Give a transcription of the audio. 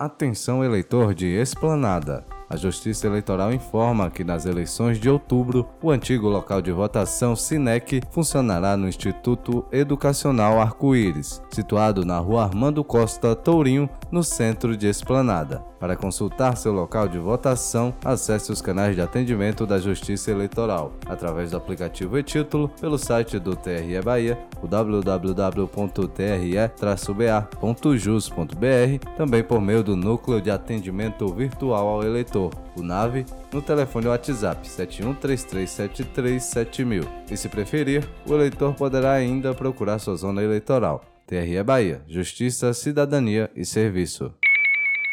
Atenção eleitor de Esplanada. A Justiça Eleitoral informa que nas eleições de outubro, o antigo local de votação Sinec funcionará no Instituto Educacional Arco-Íris, situado na Rua Armando Costa Tourinho, no centro de Esplanada. Para consultar seu local de votação, acesse os canais de atendimento da Justiça Eleitoral, através do aplicativo e título, pelo site do TRE Bahia, o www.tre-ba.jus.br, também por meio do Núcleo de Atendimento Virtual ao Eleitor o NAVE, no telefone WhatsApp 7133737000. E se preferir, o eleitor poderá ainda procurar sua zona eleitoral. TRE Bahia, Justiça, Cidadania e Serviço.